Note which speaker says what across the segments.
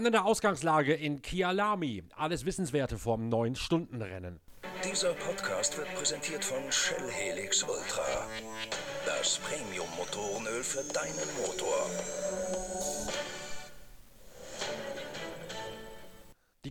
Speaker 1: Spannende Ausgangslage in Kialami. Alles Wissenswerte vom 9-Stunden-Rennen.
Speaker 2: Dieser Podcast wird präsentiert von Shell Helix Ultra. Das Premium-Motorenöl für deinen Motor.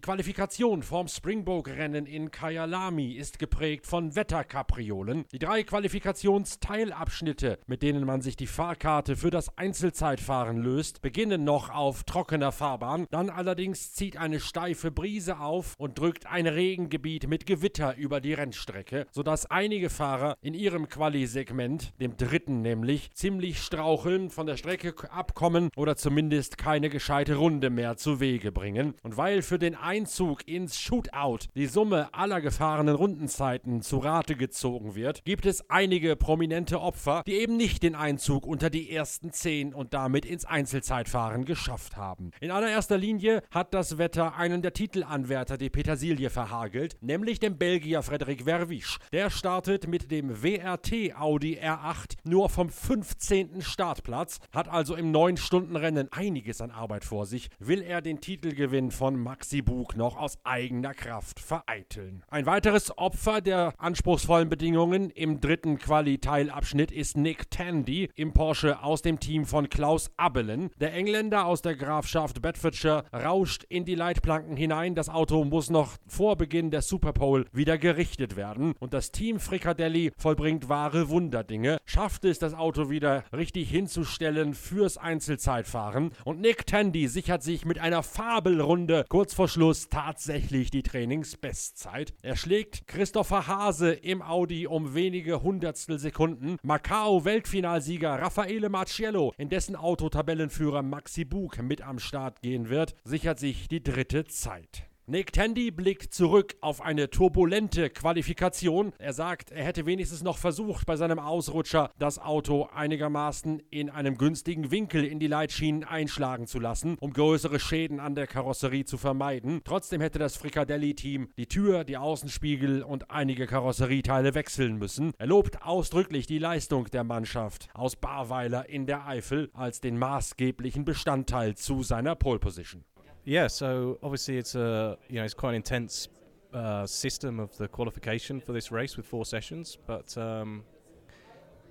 Speaker 1: Qualifikation vom Springbok-Rennen in Kyalami ist geprägt von Wetterkapriolen. Die drei Qualifikationsteilabschnitte, mit denen man sich die Fahrkarte für das Einzelzeitfahren löst, beginnen noch auf trockener Fahrbahn. Dann allerdings zieht eine steife Brise auf und drückt ein Regengebiet mit Gewitter über die Rennstrecke, sodass einige Fahrer in ihrem Quali-Segment, dem dritten nämlich, ziemlich straucheln, von der Strecke abkommen oder zumindest keine gescheite Runde mehr zu Wege bringen. Und weil für den Einzug ins Shootout die Summe aller gefahrenen Rundenzeiten zu Rate gezogen wird, gibt es einige prominente Opfer, die eben nicht den Einzug unter die ersten zehn und damit ins Einzelzeitfahren geschafft haben. In allererster Linie hat das Wetter einen der Titelanwärter die Petersilie verhagelt, nämlich dem Belgier Frederik Verwisch. Der startet mit dem WRT Audi R8 nur vom 15. Startplatz, hat also im 9-Stunden-Rennen einiges an Arbeit vor sich, will er den Titelgewinn von Maxi Bug noch aus eigener Kraft vereiteln. Ein weiteres Opfer der anspruchsvollen Bedingungen im dritten Quali-Teilabschnitt ist Nick Tandy im Porsche aus dem Team von Klaus Abelen. Der Engländer aus der Grafschaft Bedfordshire rauscht in die Leitplanken hinein. Das Auto muss noch vor Beginn der Superpole wieder gerichtet werden und das Team Fricadelli vollbringt wahre Wunderdinge, schafft es, das Auto wieder richtig hinzustellen fürs Einzelzeitfahren und Nick Tandy sichert sich mit einer Fabelrunde kurz vor Schluss tatsächlich die Trainingsbestzeit. Er schlägt Christopher Hase im Audi um wenige Hundertstel Sekunden. Macau-Weltfinalsieger Raffaele Marciello, in dessen Auto Tabellenführer Maxi Bug mit am Start gehen wird, sichert sich die dritte Zeit. Nick Tandy blickt zurück auf eine turbulente Qualifikation. Er sagt, er hätte wenigstens noch versucht, bei seinem Ausrutscher das Auto einigermaßen in einem günstigen Winkel in die Leitschienen einschlagen zu lassen, um größere Schäden an der Karosserie zu vermeiden. Trotzdem hätte das Fricadelli-Team die Tür, die Außenspiegel und einige Karosserieteile wechseln müssen. Er lobt ausdrücklich die Leistung der Mannschaft aus Barweiler in der Eifel als den maßgeblichen Bestandteil zu seiner Pole Position.
Speaker 3: Yeah, so obviously it's a you know it's quite an intense uh, system of the qualification for this race with four sessions, but um,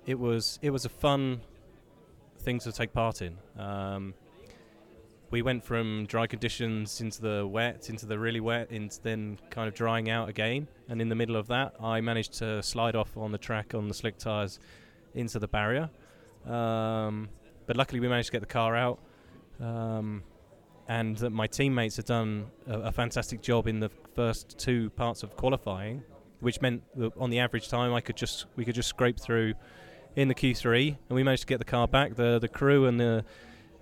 Speaker 3: it was it was a fun thing to take part in. Um, we went from dry conditions into the wet, into the really wet, into then kind of drying out again. And in the middle of that, I managed to slide off on the track on the slick tires into the barrier. Um, but luckily, we managed to get the car out. Um, and my teammates had done a, a, fantastic job in the first two parts of qualifying, which meant that on the average time I could just we could just scrape through in the Q3, and we managed to get the car back. The the crew and the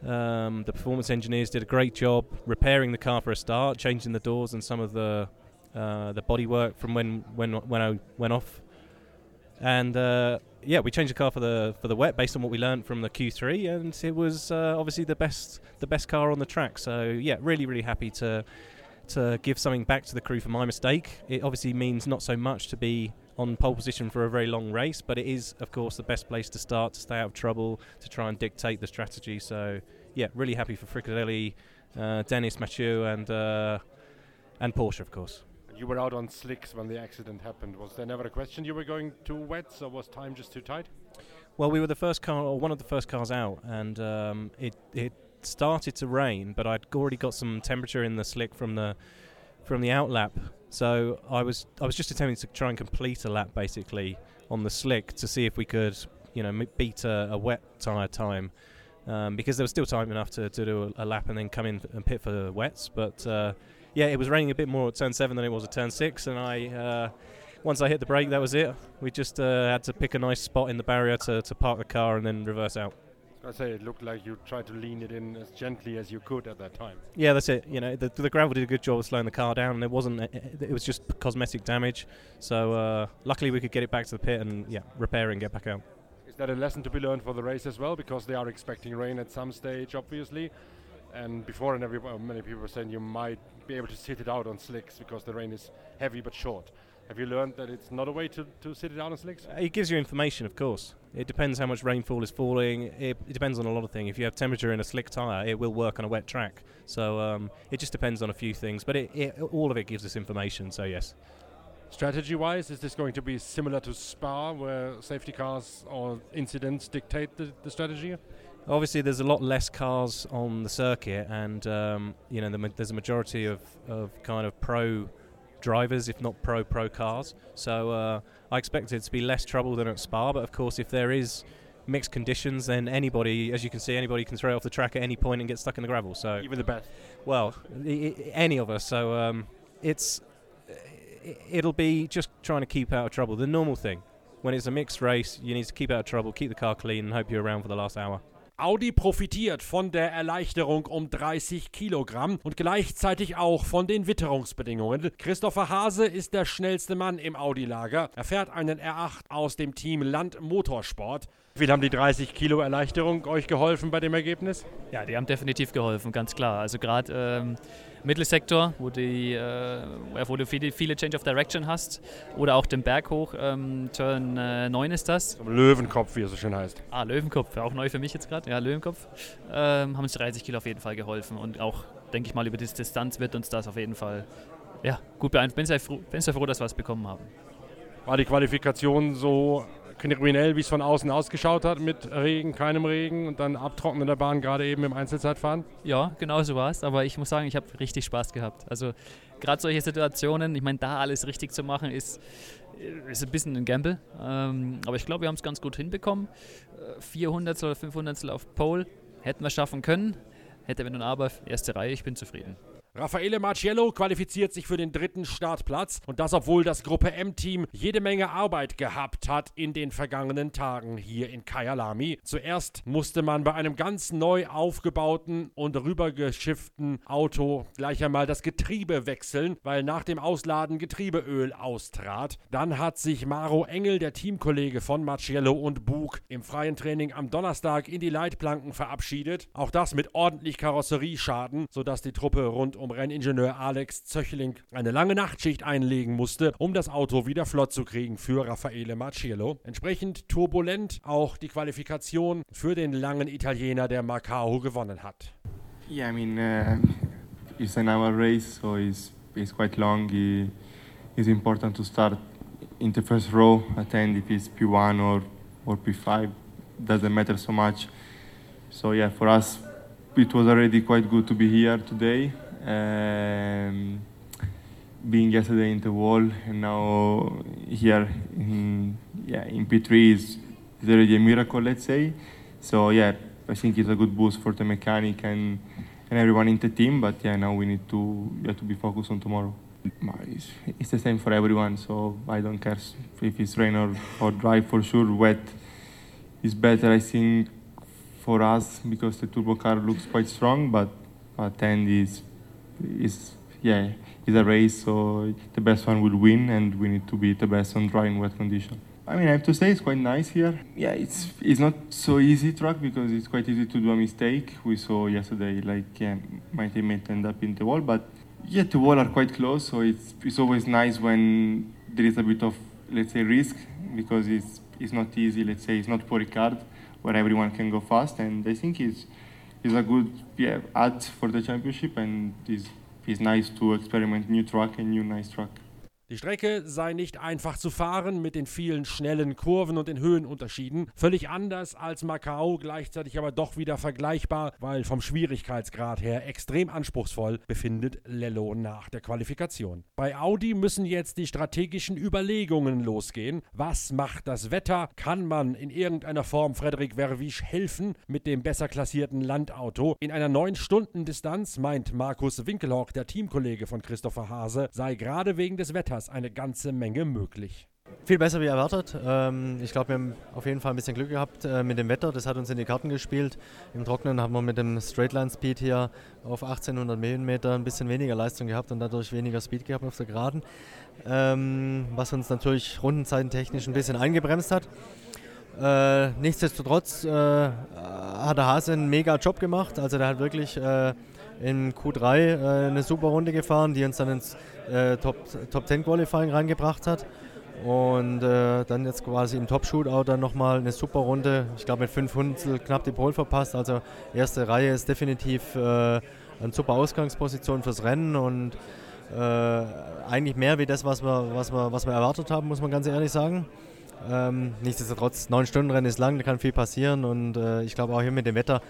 Speaker 3: um, the performance engineers did a great job repairing the car for a start, changing the doors and some of the uh, the bodywork from when when when I went off, and uh, yeah, we changed the car for the for the wet based on what we learned from the Q3, and it was uh, obviously the best the best car on the track. So yeah, really really happy to to give something back to the crew for my mistake. It obviously means not so much to be on pole position for a very long race, but it is of course the best place to start to stay out of trouble to try and dictate the strategy. So yeah, really happy for Fricadelli, uh, Dennis Mathieu, and uh, and Porsche of course
Speaker 4: you were out on slicks when the accident happened. Was there never a question you were going to wets, or was time just too tight?
Speaker 3: Well, we were the first car, or one of the first cars out, and um, it it started to rain, but I'd already got some temperature in the slick from the from the out lap. So I was I was just attempting to try and complete a lap basically on the slick to see if we could you know beat a, a wet tire time. Um, because there was still time enough to, to do a, a, lap and then come in and pit for the wets, but uh, yeah, it was raining a bit more at turn seven than it was at turn six, and I. Uh, once I hit the brake, that was it. We just uh, had to pick a nice spot in the barrier to, to park the car and then reverse out.
Speaker 4: I say it looked like you tried to lean it in as gently as you could at that time.
Speaker 3: Yeah, that's it. You know, the, the gravel did a good job of slowing the car down, and it wasn't. It, was just cosmetic damage. So uh, luckily, we could get it back to the pit and yeah, repair and get back out.
Speaker 4: Is that a lesson to be learned for the race as well? Because they are expecting rain at some stage, obviously. And before, and every many people were saying you might be able to sit it out on slicks because the rain is heavy but short. Have you learned that it's not a way to, to sit it down on slicks?
Speaker 3: It gives you information, of course. It depends how much rainfall is falling. It, it depends on a lot of things. If you have temperature in a slick tire, it will work on a wet track. So um, it just depends on a few things. But it, it, all of it gives us information. So yes.
Speaker 4: Strategy wise, is this going to be similar to Spa, where safety cars or incidents dictate the, the strategy?
Speaker 3: Obviously, there's a lot less cars on the circuit, and um, you know the ma- there's a majority of, of kind of pro drivers, if not pro pro cars. So uh, I expect it to be less trouble than at Spa. But of course, if there is mixed conditions, then anybody, as you can see, anybody can throw off the track at any point and get stuck in the gravel. So
Speaker 4: Even the best.
Speaker 3: well, I- I- any of us. So um, it's it'll be just trying to keep out of trouble. The normal thing. When it's a mixed race, you need to keep out of trouble, keep the car clean, and hope you're around for the last hour.
Speaker 1: Audi profitiert von der Erleichterung um 30 Kilogramm und gleichzeitig auch von den Witterungsbedingungen. Christopher Hase ist der schnellste Mann im Audi-Lager. Er fährt einen R8 aus dem Team Land Motorsport.
Speaker 4: Wie haben die 30 Kilo Erleichterung euch geholfen bei dem Ergebnis?
Speaker 5: Ja, die haben definitiv geholfen, ganz klar. Also gerade ähm, Mittelsektor, wo, die, äh, wo du viele, viele Change of Direction hast, oder auch den Berg hoch, ähm, Turn äh, 9 ist das.
Speaker 4: Löwenkopf, wie es so schön heißt.
Speaker 5: Ah, Löwenkopf, auch neu für mich jetzt gerade, ja, Löwenkopf. Ähm, haben uns 30 Kilo auf jeden Fall geholfen und auch, denke ich mal, über die Distanz wird uns das auf jeden Fall ja, gut beeinflussen. Bin sehr, froh, bin sehr froh, dass wir es bekommen haben.
Speaker 4: War die Qualifikation so kriminell, wie es von außen ausgeschaut hat, mit Regen, keinem Regen und dann abtrocknen der Bahn, gerade eben im Einzelzeitfahren?
Speaker 5: Ja, genau so war es. Aber ich muss sagen, ich habe richtig Spaß gehabt. Also gerade solche Situationen, ich meine, da alles richtig zu machen, ist, ist ein bisschen ein Gamble. Ähm, aber ich glaube, wir haben es ganz gut hinbekommen. Äh, 400 oder 500 auf Pole hätten wir schaffen können. Hätte wenn und aber, erste Reihe, ich bin zufrieden.
Speaker 1: Raffaele Marciello qualifiziert sich für den dritten Startplatz und das obwohl das Gruppe M-Team jede Menge Arbeit gehabt hat in den vergangenen Tagen hier in Kyalami. Zuerst musste man bei einem ganz neu aufgebauten und rübergeschifften Auto gleich einmal das Getriebe wechseln, weil nach dem Ausladen Getriebeöl austrat. Dann hat sich Maro Engel, der Teamkollege von Marciello und Bug, im freien Training am Donnerstag in die Leitplanken verabschiedet. Auch das mit ordentlich Karosserieschaden, sodass die Truppe rund um Renningenieur Alex Zöchling eine lange Nachtschicht einlegen musste, um das Auto wieder flott zu kriegen für Raffaele Marciello. Entsprechend turbulent auch die Qualifikation für den langen Italiener, der Macao gewonnen hat.
Speaker 6: Yeah, I mean, uh, it's an hour race, so it's, it's quite long. It, it's important to start in the first row, attend if it's P1 or, or P5, doesn't matter so much. So, yeah, for us, it was already quite good to be here today. Um, being yesterday in the wall and now here in, yeah, in P3 is, is already a miracle, let's say. So, yeah, I think it's a good boost for the mechanic and, and everyone in the team. But yeah, now we need to yeah, to be focused on tomorrow. It's, it's the same for everyone, so I don't care if it's rain or, or dry. For sure, wet is better. I think for us because the turbo car looks quite strong, but at end is is yeah is a race, so the best one will win, and we need to be the best on dry and wet condition. I mean, I have to say it's quite nice here. Yeah, it's it's not so easy track because it's quite easy to do a mistake. We saw yesterday, like yeah, my teammate end up in the wall, but yeah, the wall are quite close, so it's it's always nice when there is a bit of let's say risk because it's it's not easy. Let's say it's not for Ricard where everyone can go fast, and I think it's is a good yeah add for the championship, and it's it's nice to experiment new track and new nice track.
Speaker 1: Die Strecke sei nicht einfach zu fahren mit den vielen schnellen Kurven und den Höhenunterschieden. Völlig anders als Macau, gleichzeitig aber doch wieder vergleichbar, weil vom Schwierigkeitsgrad her extrem anspruchsvoll befindet Lello nach der Qualifikation. Bei Audi müssen jetzt die strategischen Überlegungen losgehen. Was macht das Wetter? Kann man in irgendeiner Form Frederik Verwisch helfen mit dem besser klassierten Landauto? In einer 9-Stunden-Distanz, meint Markus Winkelhock, der Teamkollege von Christopher Hase, sei gerade wegen des Wetters eine ganze Menge möglich.
Speaker 7: Viel besser wie erwartet. Ähm, ich glaube, wir haben auf jeden Fall ein bisschen Glück gehabt äh, mit dem Wetter. Das hat uns in die Karten gespielt. Im Trocknen haben wir mit dem Straightline Speed hier auf 1800 Millimeter ein bisschen weniger Leistung gehabt und dadurch weniger Speed gehabt auf der Geraden. Ähm, was uns natürlich rundenzeitentechnisch ein bisschen eingebremst hat. Äh, nichtsdestotrotz äh, hat der Hase einen mega Job gemacht. Also der hat wirklich in Q3 äh, eine super Runde gefahren, die uns dann ins äh, Top, Top 10 Qualifying reingebracht hat. Und äh, dann jetzt quasi im Top-Shootout dann nochmal eine super Runde. Ich glaube mit 5 Hundertstel knapp die Pole verpasst. Also erste Reihe ist definitiv äh, eine super Ausgangsposition fürs Rennen und äh, eigentlich mehr wie das, was wir, was, wir, was wir erwartet haben, muss man ganz ehrlich sagen. Ähm, nichtsdestotrotz, neun Stunden Rennen ist lang, da kann viel passieren und äh, ich glaube auch hier mit dem Wetter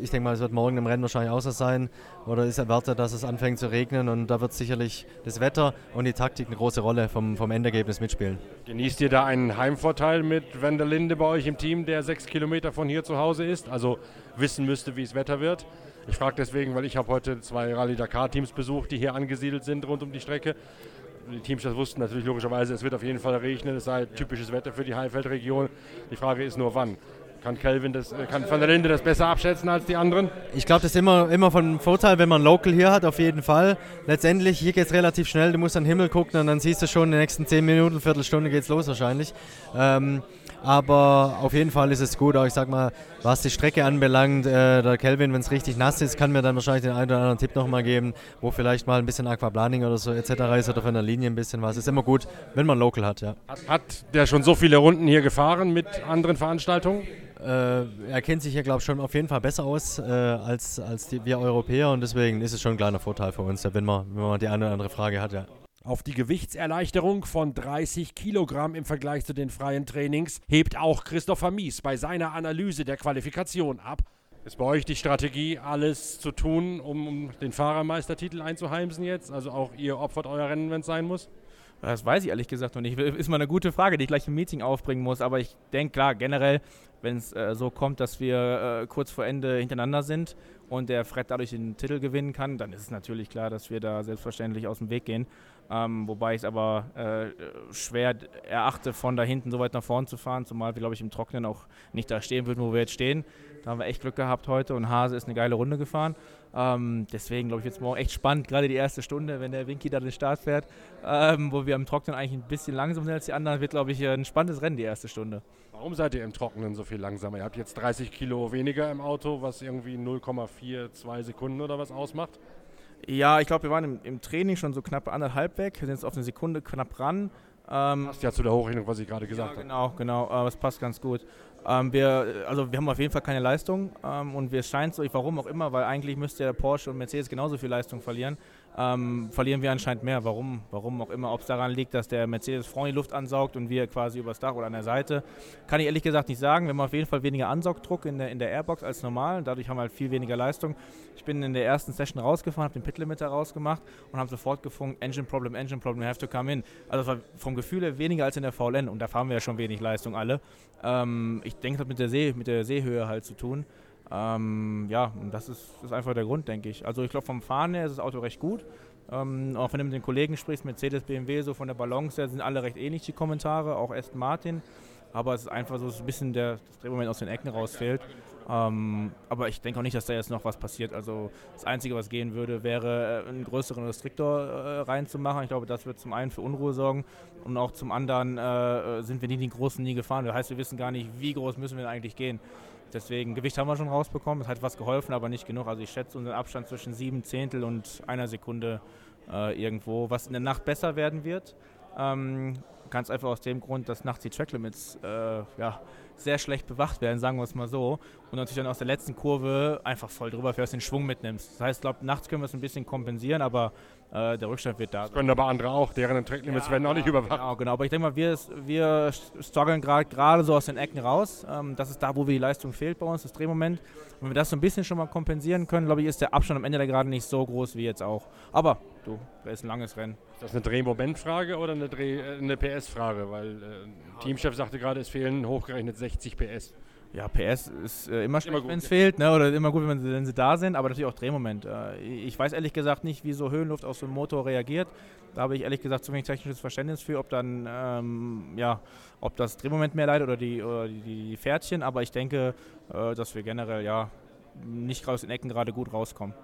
Speaker 7: ich denke mal, es wird morgen im Rennen wahrscheinlich außer sein oder ist erwartet, dass es anfängt zu regnen und da wird sicherlich das Wetter und die Taktik eine große Rolle vom, vom Endergebnis mitspielen.
Speaker 4: Genießt ihr da einen Heimvorteil mit Van der Linde bei euch im Team, der sechs Kilometer von hier zu Hause ist, also wissen müsste, wie es Wetter wird? Ich frage deswegen, weil ich habe heute zwei Rallye Dakar Teams besucht, die hier angesiedelt sind rund um die Strecke. Die Teams das wussten natürlich logischerweise, es wird auf jeden Fall regnen, es sei typisches Wetter für die Heilfeldregion. Die Frage ist nur wann. Kann Kelvin das, äh, kann Van der Linde das besser abschätzen als die anderen?
Speaker 7: Ich glaube, das ist immer, immer von Vorteil, wenn man Local hier hat, auf jeden Fall. Letztendlich, hier geht es relativ schnell, du musst an den Himmel gucken und dann siehst du schon, in den nächsten 10 Minuten, Viertelstunde geht es los wahrscheinlich. Ähm, aber auf jeden Fall ist es gut, auch ich sag mal, was die Strecke anbelangt, äh, der Kelvin, wenn es richtig nass ist, kann mir dann wahrscheinlich den einen oder anderen Tipp nochmal geben, wo vielleicht mal ein bisschen Aquaplaning oder so etc. ist oder von der Linie ein bisschen was. Ist immer gut, wenn man Local hat, ja.
Speaker 4: Hat, hat der schon so viele Runden hier gefahren mit anderen Veranstaltungen?
Speaker 7: Äh, er kennt sich hier, glaube ich, schon auf jeden Fall besser aus äh, als, als die, wir Europäer und deswegen ist es schon ein kleiner Vorteil für uns, wenn man, wenn man die eine oder andere Frage hat, ja.
Speaker 1: Auf die Gewichtserleichterung von 30 Kilogramm im Vergleich zu den freien Trainings hebt auch Christopher Mies bei seiner Analyse der Qualifikation ab.
Speaker 4: Ist bei euch die Strategie, alles zu tun, um den Fahrermeistertitel einzuheimsen jetzt? Also auch ihr opfert euer Rennen, wenn es sein muss?
Speaker 8: Das weiß ich ehrlich gesagt noch nicht. Ist mal eine gute Frage, die ich gleich im Meeting aufbringen muss. Aber ich denke, klar, generell, wenn es äh, so kommt, dass wir äh, kurz vor Ende hintereinander sind und der Fred dadurch den Titel gewinnen kann, dann ist es natürlich klar, dass wir da selbstverständlich aus dem Weg gehen. Ähm, wobei ich es aber äh, schwer erachte, von da hinten so weit nach vorne zu fahren, zumal wir, glaube ich, im Trocknen auch nicht da stehen würden, wo wir jetzt stehen. Da haben wir echt Glück gehabt heute und Hase ist eine geile Runde gefahren. Ähm, deswegen glaube ich jetzt morgen echt spannend, gerade die erste Stunde, wenn der Winky da den Start fährt, ähm, wo wir im Trocknen eigentlich ein bisschen langsamer sind als die anderen, wird glaube ich ein spannendes Rennen die erste Stunde.
Speaker 4: Warum seid ihr im Trocknen so viel langsamer? Ihr habt jetzt 30 Kilo weniger im Auto, was irgendwie 0,42 Sekunden oder was ausmacht?
Speaker 8: Ja, ich glaube, wir waren im, im, Training schon so knapp anderthalb weg. Wir sind jetzt auf eine Sekunde knapp ran.
Speaker 4: Ähm, passt ja zu der Hochrechnung, was ich gerade gesagt
Speaker 8: ja, genau, habe. Genau, genau. Äh, das passt ganz gut. Ähm, wir, also wir haben auf jeden Fall keine Leistung ähm, und wir scheinen so, warum auch immer, weil eigentlich müsste der Porsche und Mercedes genauso viel Leistung verlieren ähm, verlieren wir anscheinend mehr. Warum? Warum auch immer. Ob es daran liegt, dass der Mercedes vorne die Luft ansaugt und wir quasi übers Dach oder an der Seite, kann ich ehrlich gesagt nicht sagen. Wir haben auf jeden Fall weniger Ansaugdruck in der, in der Airbox als normal. Dadurch haben wir halt viel weniger Leistung. Ich bin in der ersten Session rausgefahren, habe den Pit-Limiter rausgemacht und habe sofort gefunkt, Engine Problem, Engine Problem, you have to come in. Also war vom Gefühl her weniger als in der VLN und da fahren wir ja schon wenig Leistung alle. Ähm, ich denke, das hat mit der, See, mit der Seehöhe halt zu tun. Ähm, ja, das ist, ist, einfach der Grund, denke ich. Also ich glaube, vom Fahren her ist das Auto recht gut. Ähm, auch wenn du mit den Kollegen sprichst, Mercedes, BMW, so von der Balance her sind alle recht ähnlich, die Kommentare, auch Aston Martin. Aber es ist einfach so dass ein bisschen der, Drehmoment aus den Ecken rausfällt. Ähm, aber ich denke auch nicht, dass da jetzt noch was passiert. Also das Einzige, was gehen würde, wäre äh, einen größeren Restriktor äh, reinzumachen. Ich glaube, das wird zum einen für Unruhe sorgen und auch zum anderen äh, sind wir nie den großen nie gefahren. Das heißt, wir wissen gar nicht, wie groß müssen wir eigentlich gehen. Deswegen, Gewicht haben wir schon rausbekommen. Es hat was geholfen, aber nicht genug. Also ich schätze unseren Abstand zwischen sieben Zehntel und einer Sekunde äh, irgendwo, was in der Nacht besser werden wird. Ähm, ganz einfach aus dem Grund, dass nachts die Tracklimits äh, ja, sehr schlecht bewacht werden, sagen wir es mal so. Und natürlich dann aus der letzten Kurve einfach voll drüber fährst, den Schwung mitnimmst. Das heißt, ich glaube, nachts können wir es ein bisschen kompensieren, aber äh, der Rückstand wird da.
Speaker 4: Das können aber andere auch, deren Tracklimits ja, werden auch nicht überwacht.
Speaker 8: Genau, genau. Aber ich denke mal, wir, wir strugglen gerade so aus den Ecken raus. Ähm, das ist da, wo wir die Leistung fehlt bei uns, das Drehmoment. Und wenn wir das so ein bisschen schon mal kompensieren können, glaube ich, ist der Abstand am Ende der gerade nicht so groß wie jetzt auch. Aber du, das ist ein langes Rennen.
Speaker 4: Ist das eine Drehmomentfrage oder eine, Dreh, äh, eine PS-Frage? Weil äh, Teamchef sagte gerade, es fehlen hochgerechnet 60 PS.
Speaker 8: Ja, PS ist äh, immer schlecht, wenn es fehlt, ne? oder immer gut, wenn sie, wenn sie, da sind, aber natürlich auch Drehmoment. Äh, ich weiß ehrlich gesagt nicht, wie so Höhenluft auf so einem Motor reagiert. Da habe ich ehrlich gesagt zu wenig technisches Verständnis für, ob dann, ähm, ja, ob das Drehmoment mehr leidet oder die, oder die, die Pferdchen, aber ich denke, äh, dass wir generell, ja, nicht aus den Ecken gerade gut rauskommen.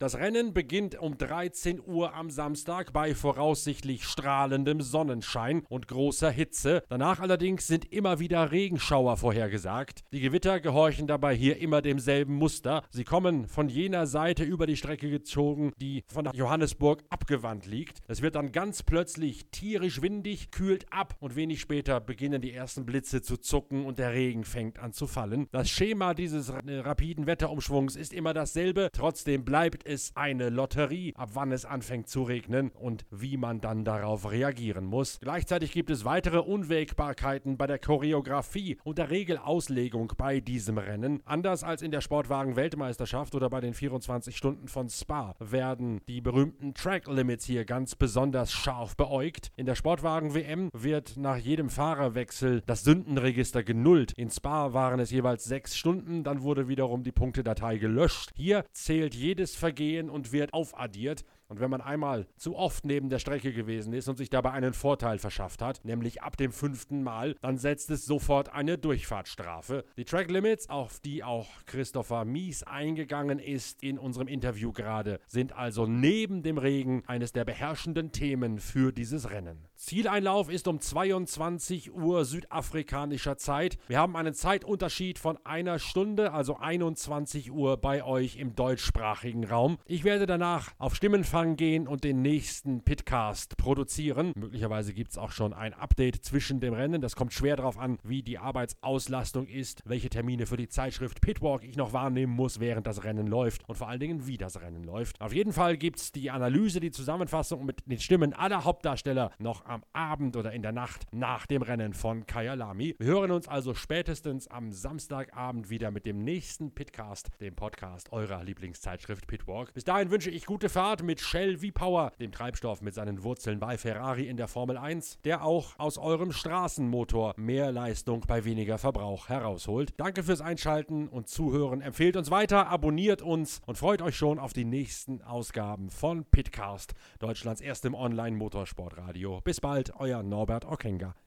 Speaker 1: Das Rennen beginnt um 13 Uhr am Samstag bei voraussichtlich strahlendem Sonnenschein und großer Hitze. Danach allerdings sind immer wieder Regenschauer vorhergesagt. Die Gewitter gehorchen dabei hier immer demselben Muster. Sie kommen von jener Seite über die Strecke gezogen, die von Johannesburg abgewandt liegt. Es wird dann ganz plötzlich tierisch windig, kühlt ab und wenig später beginnen die ersten Blitze zu zucken und der Regen fängt an zu fallen. Das Schema dieses rapiden Wetterumschwungs ist immer dasselbe. Trotzdem bleibt es eine Lotterie, ab wann es anfängt zu regnen und wie man dann darauf reagieren muss. Gleichzeitig gibt es weitere Unwägbarkeiten bei der Choreografie und der Regelauslegung bei diesem Rennen. Anders als in der Sportwagen-Weltmeisterschaft oder bei den 24 Stunden von Spa werden die berühmten Track Limits hier ganz besonders scharf beäugt. In der Sportwagen-WM wird nach jedem Fahrerwechsel das Sündenregister genullt. In Spa waren es jeweils sechs Stunden, dann wurde wiederum die Punktedatei gelöscht. Hier zählt jedes Vergehen und wird aufaddiert. Und wenn man einmal zu oft neben der Strecke gewesen ist und sich dabei einen Vorteil verschafft hat, nämlich ab dem fünften Mal, dann setzt es sofort eine Durchfahrtsstrafe. Die Track Limits, auf die auch Christopher Mies eingegangen ist in unserem Interview gerade, sind also neben dem Regen eines der beherrschenden Themen für dieses Rennen. Zieleinlauf ist um 22 Uhr südafrikanischer Zeit. Wir haben einen Zeitunterschied von einer Stunde, also 21 Uhr bei euch im deutschsprachigen Raum. Ich werde danach auf Stimmenfahrt Anfang gehen und den nächsten Pitcast produzieren. Möglicherweise gibt es auch schon ein Update zwischen dem Rennen. Das kommt schwer darauf an, wie die Arbeitsauslastung ist, welche Termine für die Zeitschrift Pitwalk ich noch wahrnehmen muss, während das Rennen läuft und vor allen Dingen, wie das Rennen läuft. Auf jeden Fall gibt es die Analyse, die Zusammenfassung mit den Stimmen aller Hauptdarsteller noch am Abend oder in der Nacht nach dem Rennen von Kyalami. Wir hören uns also spätestens am Samstagabend wieder mit dem nächsten Pitcast, dem Podcast eurer Lieblingszeitschrift Pitwalk. Bis dahin wünsche ich gute Fahrt mit Shell V-Power, dem Treibstoff mit seinen Wurzeln bei Ferrari in der Formel 1, der auch aus eurem Straßenmotor mehr Leistung bei weniger Verbrauch herausholt. Danke fürs Einschalten und Zuhören. Empfehlt uns weiter, abonniert uns und freut euch schon auf die nächsten Ausgaben von Pitcast, Deutschlands erstem Online-Motorsportradio. Bis bald, euer Norbert Ockenger.